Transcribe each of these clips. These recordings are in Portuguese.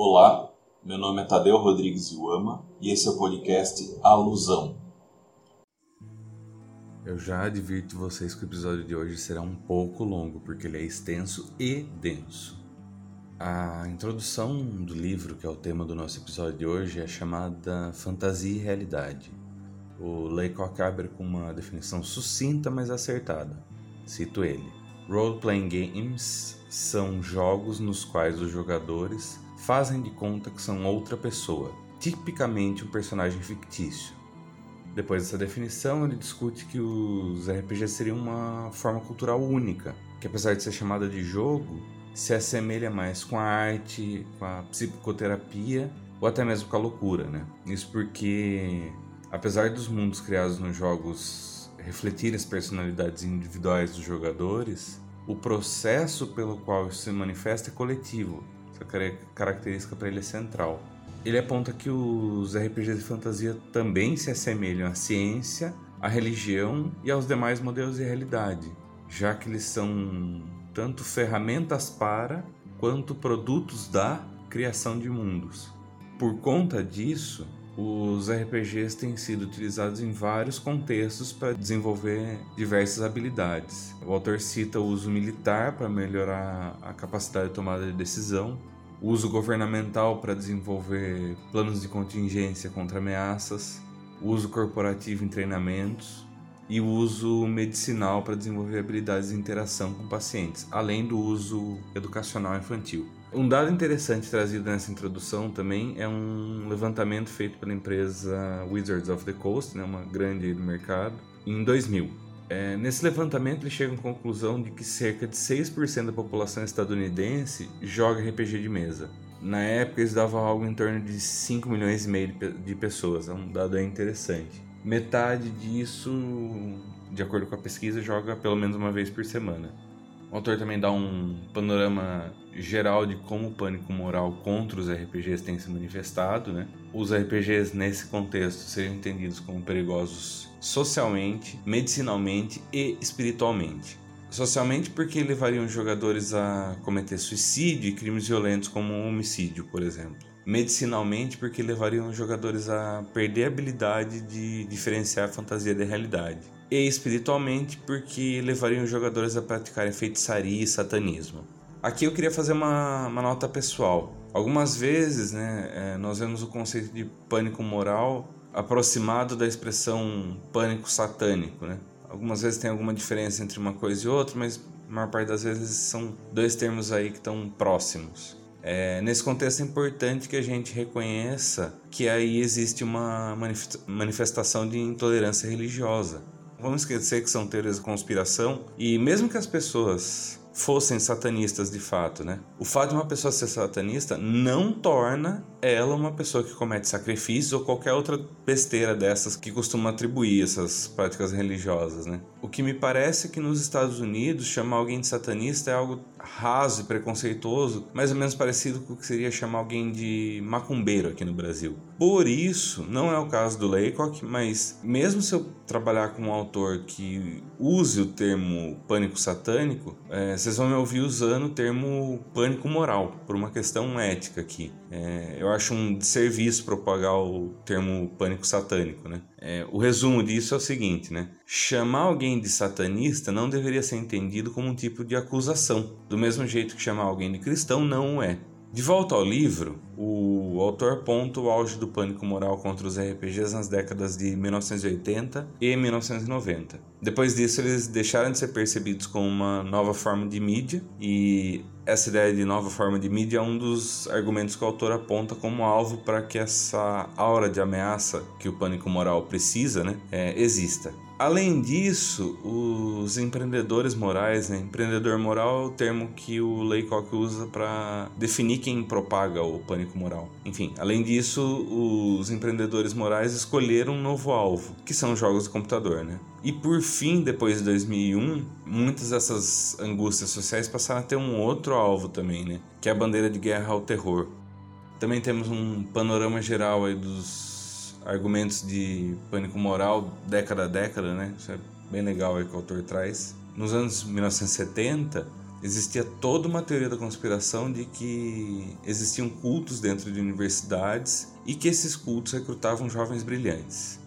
Olá, meu nome é Tadeu Rodrigues Iuama e esse é o podcast Alusão. Eu já advirto vocês que o episódio de hoje será um pouco longo, porque ele é extenso e denso. A introdução do livro, que é o tema do nosso episódio de hoje, é chamada Fantasia e Realidade. O Laycock abre com uma definição sucinta, mas acertada. Cito ele: Role-playing games são jogos nos quais os jogadores fazem de conta que são outra pessoa, tipicamente um personagem fictício. Depois dessa definição, ele discute que os RPGs seriam uma forma cultural única, que apesar de ser chamada de jogo, se assemelha mais com a arte, com a psicoterapia ou até mesmo com a loucura, né? Isso porque, apesar dos mundos criados nos jogos refletirem as personalidades individuais dos jogadores, o processo pelo qual isso se manifesta é coletivo, essa característica para ele é central. Ele aponta que os RPGs de fantasia também se assemelham à ciência, à religião e aos demais modelos de realidade, já que eles são tanto ferramentas para quanto produtos da criação de mundos. Por conta disso, os RPGs têm sido utilizados em vários contextos para desenvolver diversas habilidades. O autor cita o uso militar para melhorar a capacidade de tomada de decisão, o uso governamental para desenvolver planos de contingência contra ameaças, o uso corporativo em treinamentos e o uso medicinal para desenvolver habilidades de interação com pacientes, além do uso educacional infantil. Um dado interessante trazido nessa introdução também é um levantamento feito pela empresa Wizards of the Coast, né, uma grande do mercado, em 2000. É, nesse levantamento ele chega à conclusão de que cerca de 6% da população estadunidense joga RPG de mesa. Na época eles davam algo em torno de 5 milhões e meio de pessoas, é um dado interessante. Metade disso, de acordo com a pesquisa, joga pelo menos uma vez por semana. O autor também dá um panorama geral de como o pânico moral contra os RPGs tem se manifestado. Né? Os RPGs, nesse contexto, seriam entendidos como perigosos socialmente, medicinalmente e espiritualmente. Socialmente, porque levariam jogadores a cometer suicídio e crimes violentos como homicídio, por exemplo. Medicinalmente, porque levariam os jogadores a perder a habilidade de diferenciar a fantasia da realidade e espiritualmente porque levariam os jogadores a praticarem feitiçaria e satanismo. Aqui eu queria fazer uma, uma nota pessoal. Algumas vezes né, é, nós vemos o conceito de pânico moral aproximado da expressão pânico satânico. Né? Algumas vezes tem alguma diferença entre uma coisa e outra, mas a maior parte das vezes são dois termos aí que estão próximos. É, nesse contexto é importante que a gente reconheça que aí existe uma manifestação de intolerância religiosa. Vamos esquecer que são teorias de conspiração e mesmo que as pessoas fossem satanistas de fato, né? O fato de uma pessoa ser satanista não torna ela uma pessoa que comete sacrifícios ou qualquer outra besteira dessas que costuma atribuir essas práticas religiosas, né? O que me parece é que nos Estados Unidos chamar alguém de satanista é algo raso e preconceituoso, mais ou menos parecido com o que seria chamar alguém de macumbeiro aqui no Brasil. Por isso, não é o caso do Laycock, mas mesmo se eu trabalhar com um autor que use o termo pânico satânico, é, vocês vão me ouvir usando o termo pânico moral, por uma questão ética aqui. É, eu acho um serviço propagar o termo pânico satânico, né? É, o resumo disso é o seguinte, né? Chamar alguém de satanista não deveria ser entendido como um tipo de acusação, do mesmo jeito que chamar alguém de cristão não é. De volta ao livro, o autor aponta o auge do pânico moral contra os RPGs nas décadas de 1980 e 1990. Depois disso, eles deixaram de ser percebidos como uma nova forma de mídia, e essa ideia de nova forma de mídia é um dos argumentos que o autor aponta como alvo para que essa aura de ameaça que o pânico moral precisa né, é, exista. Além disso, os empreendedores morais, né? empreendedor moral é o termo que o Laycock usa para definir quem propaga o pânico moral. Enfim, além disso, os empreendedores morais escolheram um novo alvo, que são jogos de computador. Né? E por fim, depois de 2001, muitas dessas angústias sociais passaram a ter um outro alvo também, né? que é a bandeira de guerra ao terror. Também temos um panorama geral aí dos argumentos de pânico moral década a década, né? Isso é bem legal aí que o autor traz. Nos anos 1970, existia toda uma teoria da conspiração de que existiam cultos dentro de universidades e que esses cultos recrutavam jovens brilhantes.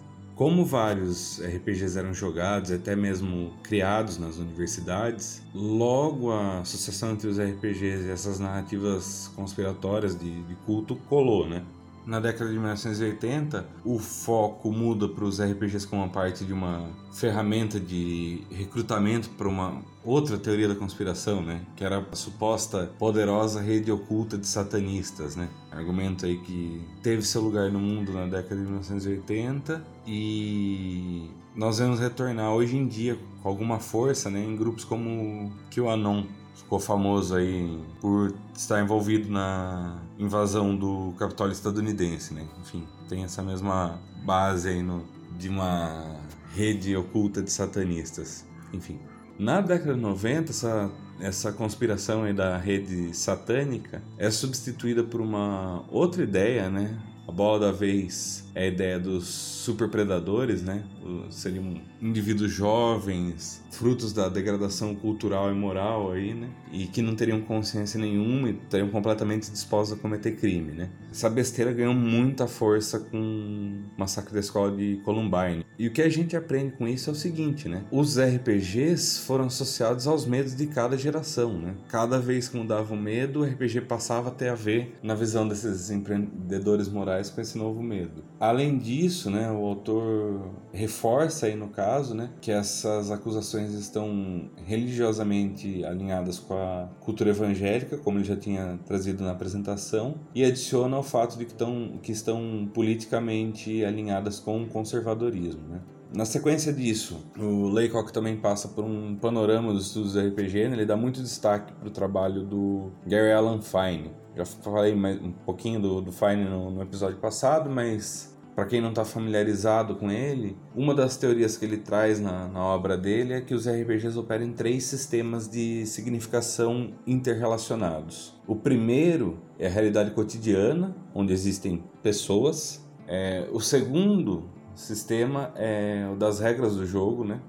Como vários RPGs eram jogados, até mesmo criados nas universidades, logo a associação entre os RPGs e essas narrativas conspiratórias de, de culto colou, né? Na década de 1980, o foco muda para os RPGs como parte de uma ferramenta de recrutamento para uma outra teoria da conspiração, né? Que era a suposta poderosa rede oculta de satanistas, né? Argumento aí que teve seu lugar no mundo na década de 1980 e nós vamos retornar hoje em dia com alguma força, né? Em grupos como QAnon, ficou famoso aí por estar envolvido na invasão do Capitólio estadunidense, né? Enfim, tem essa mesma base aí no, de uma rede oculta de satanistas. Enfim, na década de 90, essa, essa conspiração aí da rede satânica é substituída por uma outra ideia, né? A bola da vez a ideia dos superpredadores, né? Seriam indivíduos jovens, frutos da degradação cultural e moral aí, né? E que não teriam consciência nenhuma e estariam completamente dispostos a cometer crime, né? Essa besteira ganhou muita força com o massacre da escola de Columbine. E o que a gente aprende com isso é o seguinte, né? Os RPGs foram associados aos medos de cada geração, né? Cada vez que mudava o medo, o RPG passava a ter a ver na visão desses empreendedores morais com esse novo medo. Além disso, né, o autor reforça aí no caso, né, que essas acusações estão religiosamente alinhadas com a cultura evangélica, como ele já tinha trazido na apresentação, e adiciona o fato de que estão, que estão politicamente alinhadas com o conservadorismo, né. Na sequência disso, o Laycock também passa por um panorama dos estudos do RPG, né? ele dá muito destaque para o trabalho do Gary Allen Fine. Já falei mais, um pouquinho do, do Fine no, no episódio passado, mas para quem não está familiarizado com ele, uma das teorias que ele traz na, na, obra dele é que os RPGs operam em três sistemas de significação interrelacionados. O primeiro é a realidade cotidiana, onde existem pessoas. É, o segundo sistema é o das regras do jogo, né?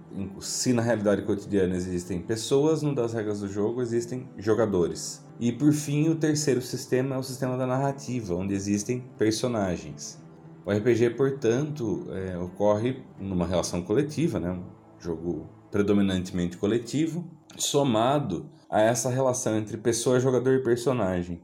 Se na realidade cotidiana existem pessoas, no das regras do jogo existem jogadores. E por fim, o terceiro sistema é o sistema da narrativa, onde existem personagens. O RPG, portanto, é, ocorre numa relação coletiva, né? um jogo predominantemente coletivo, somado a essa relação entre pessoa, jogador e personagem.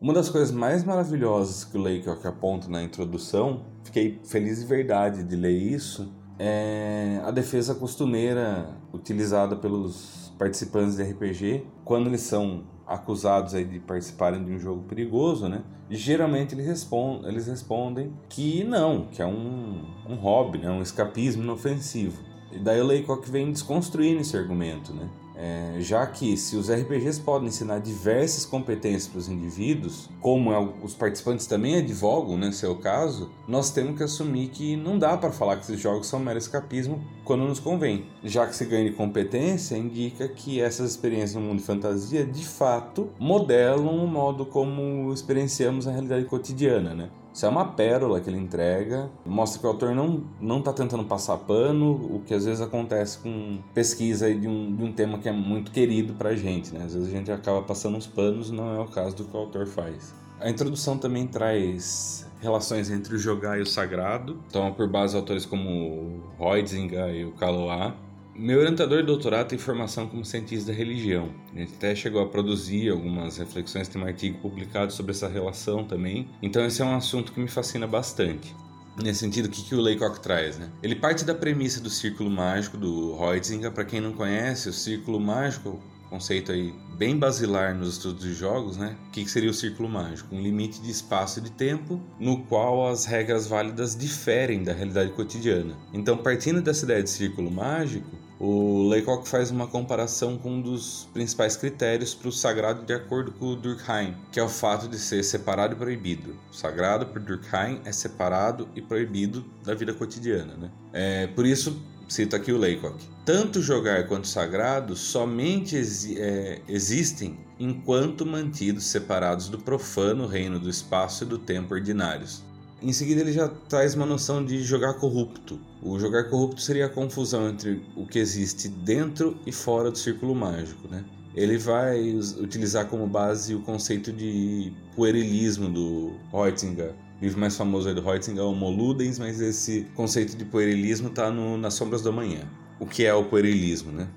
Uma das coisas mais maravilhosas que o Laycock aponta na introdução, fiquei feliz de verdade de ler isso, é a defesa costumeira utilizada pelos participantes de RPG quando eles são acusados aí de participarem de um jogo perigoso, né? geralmente eles respondem, eles respondem que não, que é um, um hobby, né? um escapismo inofensivo. E daí o Laycock vem desconstruindo esse argumento, né? É, já que se os RPGs podem ensinar diversas competências para os indivíduos, como é, os participantes também advogam, né, seu caso, nós temos que assumir que não dá para falar que esses jogos são mero escapismo quando nos convém. Já que se ganha de competência, indica que essas experiências no mundo de fantasia de fato modelam o modo como experienciamos a realidade cotidiana, né? Isso é uma pérola que ele entrega, mostra que o autor não não está tentando passar pano, o que às vezes acontece com pesquisa de um, de um tema que é muito querido para a gente, né? Às vezes a gente acaba passando uns panos, não é o caso do que o autor faz. A introdução também traz relações entre o jogar e o sagrado, toma por base autores como Heutzinger e o Calois, meu orientador de doutorado tem formação como cientista da religião. A gente até chegou a produzir algumas reflexões, tem um artigo publicado sobre essa relação também. Então esse é um assunto que me fascina bastante. Nesse sentido, o que, que o Laycock traz? Né? Ele parte da premissa do círculo mágico do Heutzinger. Para quem não conhece, o círculo mágico, conceito aí bem basilar nos estudos de jogos, né? O que seria o círculo mágico? Um limite de espaço e de tempo no qual as regras válidas diferem da realidade cotidiana. Então, partindo dessa ideia de círculo mágico, o Laycock faz uma comparação com um dos principais critérios para o sagrado de acordo com o Durkheim, que é o fato de ser separado e proibido. O sagrado para Durkheim é separado e proibido da vida cotidiana. Né? É, por isso, cito aqui o Laycock. Tanto jogar quanto sagrado somente exi é, existem enquanto mantidos separados do profano reino do espaço e do tempo ordinários. Em seguida, ele já traz uma noção de jogar corrupto. O jogar corrupto seria a confusão entre o que existe dentro e fora do círculo mágico. Né? ele vai utilizar como base o conceito de puerilismo do Reutzinger. O livro mais famoso do Reutzinger é o Moludens, mas esse conceito de puerilismo está nas Sombras da Manhã. O que é o puerilismo, né?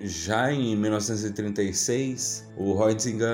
Já em 1936, o Reutzinger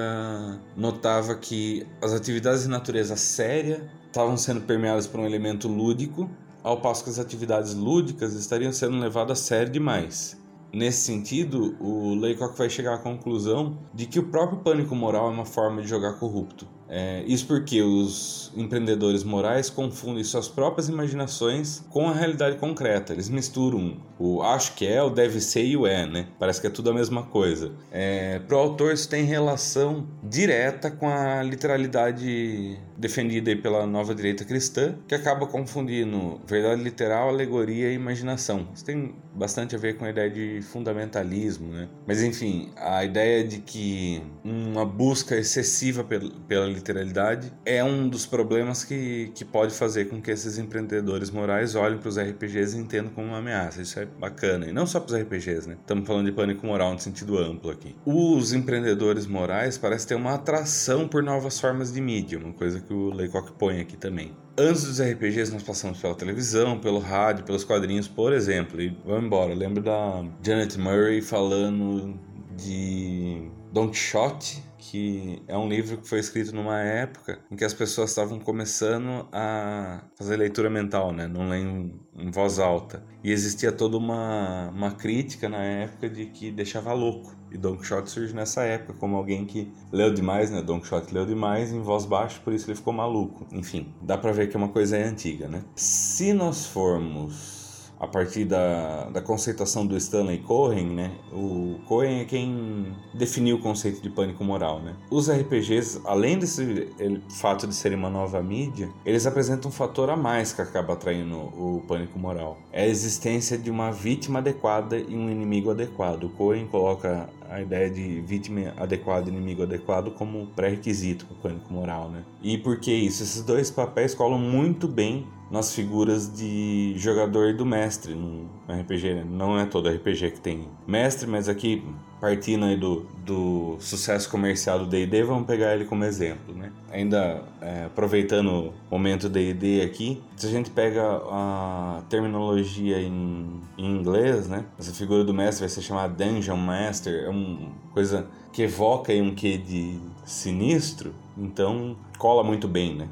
notava que as atividades de natureza séria estavam sendo permeadas por um elemento lúdico, ao passo que as atividades lúdicas estariam sendo levadas a sério demais. Nesse sentido, o Laycock vai chegar à conclusão de que o próprio pânico moral é uma forma de jogar corrupto. É, isso porque os empreendedores morais confundem suas próprias imaginações com a realidade concreta. Eles misturam o acho que é, o deve ser e o é, né? Parece que é tudo a mesma coisa. É, Para o autor, isso tem relação direta com a literalidade defendida pela nova direita cristã, que acaba confundindo verdade literal, alegoria e imaginação. Isso tem bastante a ver com a ideia de fundamentalismo, né? Mas enfim, a ideia de que uma busca excessiva pela literalidade é um dos problemas que, que pode fazer com que esses empreendedores morais olhem para os RPGs e entendam como uma ameaça. Isso é bacana. E não só para os RPGs, né? Estamos falando de pânico moral no sentido amplo aqui. Os empreendedores morais parecem ter uma atração por novas formas de mídia, uma coisa que o Laycock põe aqui também. Antes dos RPGs, nós passamos pela televisão, pelo rádio, pelos quadrinhos, por exemplo. E vamos embora. Eu lembro da Janet Murray falando de Don Quixote que é um livro que foi escrito numa época em que as pessoas estavam começando a fazer leitura mental, né? Não ler em, voz alta. E existia toda uma, uma crítica na época de que deixava louco. E Don Quixote surge nessa época como alguém que leu demais, né? Don Quixote leu demais em voz baixa, por isso ele ficou maluco. Enfim, dá pra ver que é uma coisa antiga, né? Se nós formos a partir da, da conceituação do Stanley Cohen, né? O Cohen é quem definiu o conceito de pânico moral, né? Os RPGs, além desse fato de serem uma nova mídia, eles apresentam um fator a mais que acaba atraindo o pânico moral. É a existência de uma vítima adequada e um inimigo adequado. O Cohen coloca a ideia de vítima adequada e inimigo adequado como pré-requisito para o pânico moral, né? E por que isso? Esses dois papéis colam muito bem nas figuras de jogador e do mestre no RPG. Né? Não é todo RPG que tem mestre, mas aqui partindo aí do, do sucesso comercial do D&D, vamos pegar ele como exemplo, né? Ainda é, aproveitando o momento D&D aqui, se a gente pega a terminologia em, em, inglês, né? Essa figura do mestre vai ser chamada Dungeon Master, é uma coisa que evoca aí um quê de sinistro, então cola muito bem, né?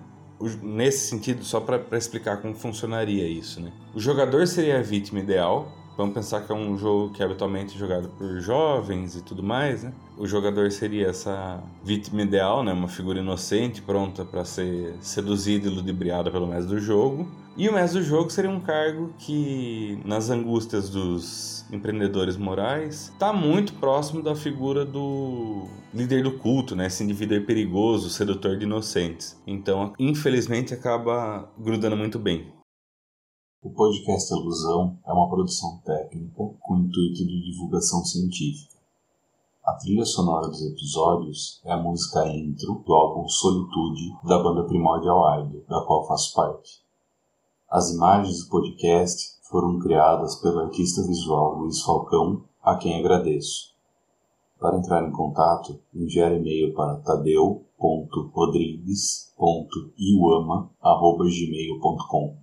Nesse sentido, só para explicar como funcionaria isso, né? O jogador seria a vítima ideal. Vamos pensar que é um jogo que é habitualmente jogado por jovens e tudo mais, né? O jogador seria essa vítima ideal, né? Uma figura inocente, pronta para ser seduzida e ludibriada pelo mestre do jogo. E o mestre do jogo seria um cargo que, nas angústias dos empreendedores morais, está muito próximo da figura do líder do culto, né? Esse indivíduo perigoso, sedutor de inocentes. Então, infelizmente, acaba grudando muito bem. O podcast Ilusão é uma produção técnica com intuito de divulgação científica. A trilha sonora dos episódios é a música intro do álbum Solitude da banda Primordial Idol, da qual faço parte. As imagens do podcast foram criadas pelo artista visual Luiz Falcão, a quem agradeço. Para entrar em contato, enviar e-mail para tadeu.rodrigues.iuama.gmail.com